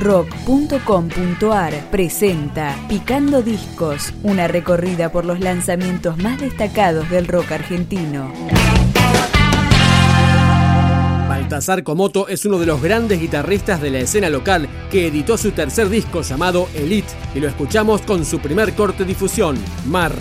rock.com.ar presenta Picando Discos, una recorrida por los lanzamientos más destacados del rock argentino. Baltasar Comoto es uno de los grandes guitarristas de la escena local que editó su tercer disco llamado Elite y lo escuchamos con su primer corte difusión, Mar.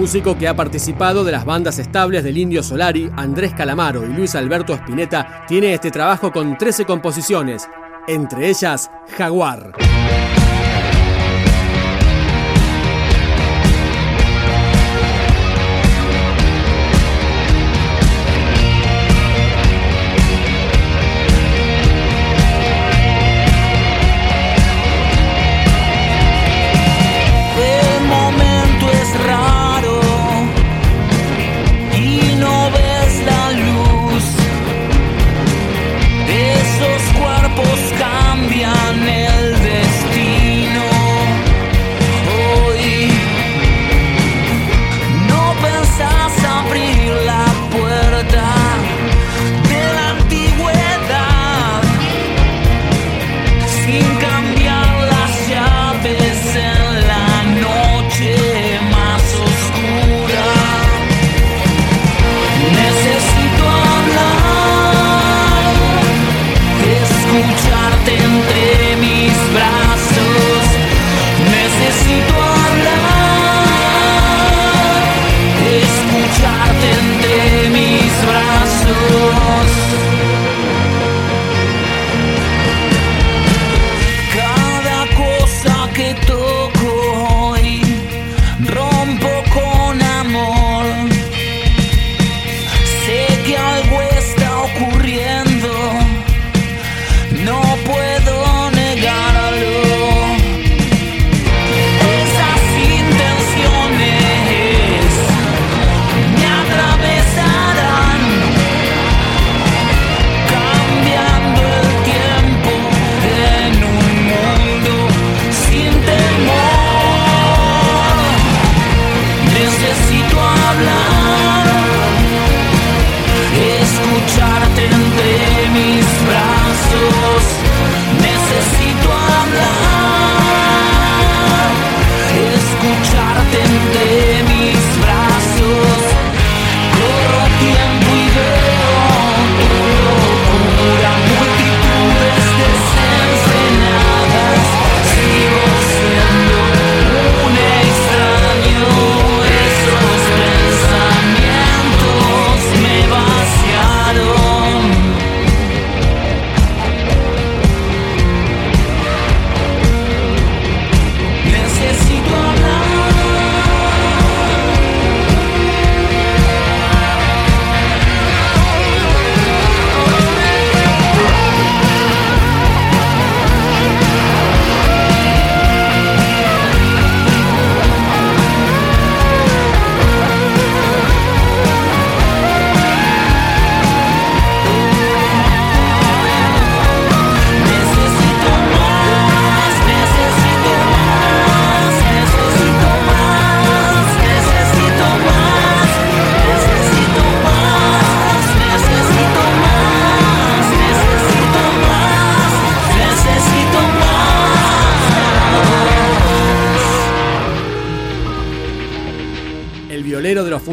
músico que ha participado de las bandas estables del Indio Solari, Andrés Calamaro y Luis Alberto Spinetta, tiene este trabajo con 13 composiciones, entre ellas Jaguar.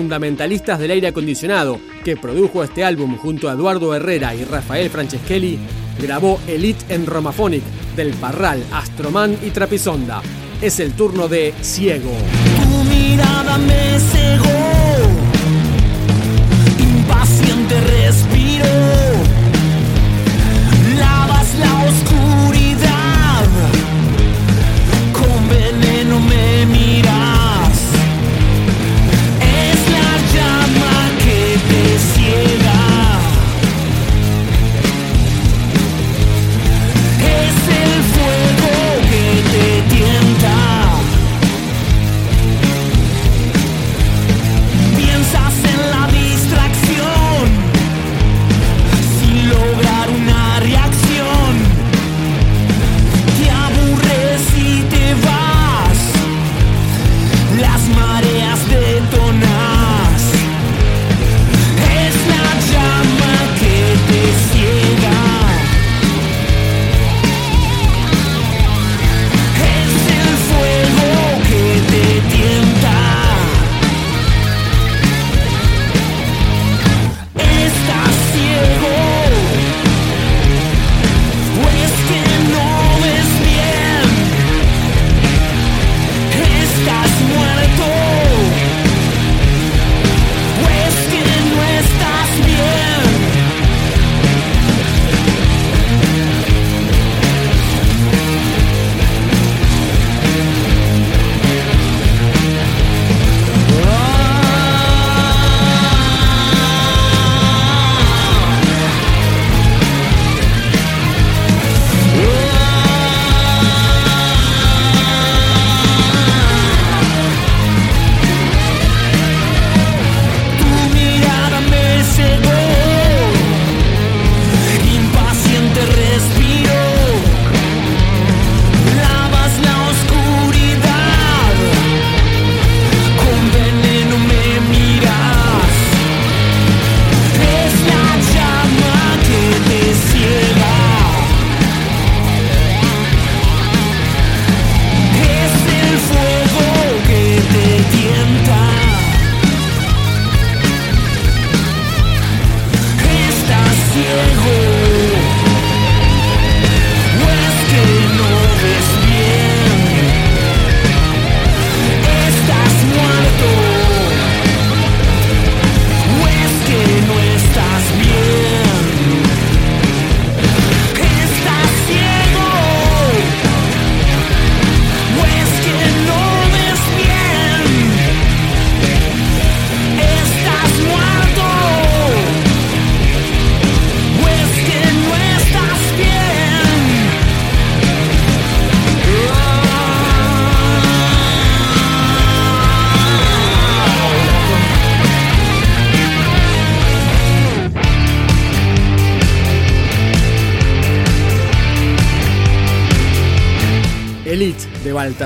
fundamentalistas del aire acondicionado, que produjo este álbum junto a Eduardo Herrera y Rafael Franceschelli, grabó Elite en Romaphonic, Del Parral, Astroman y Trapisonda. Es el turno de Ciego. Tu mirada me cegó, impaciente respiro, lavas la oscuridad. areias de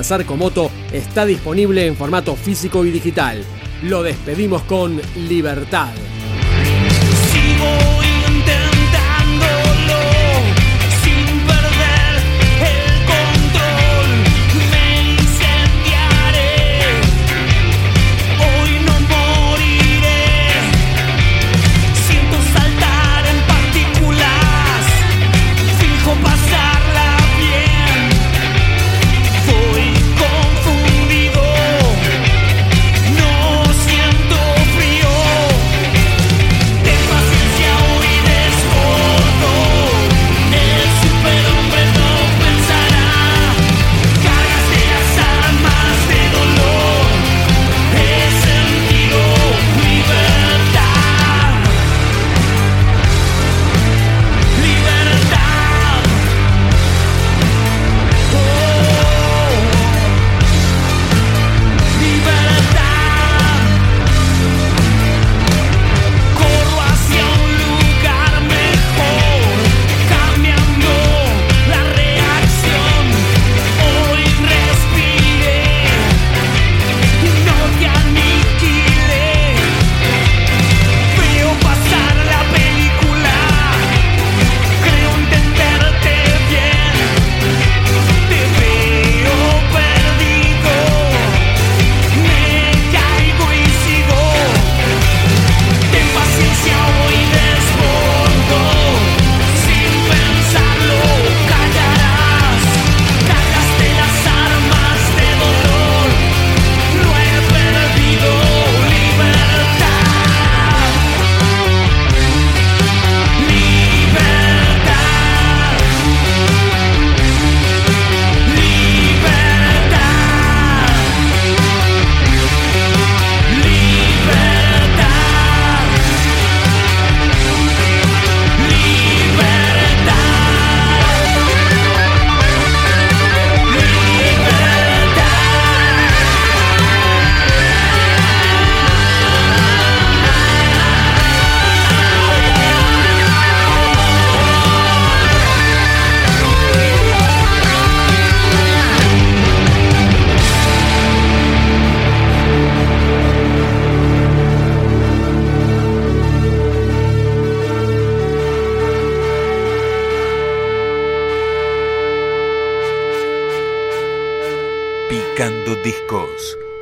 Sarcomoto está disponible en formato físico y digital. Lo despedimos con Libertad.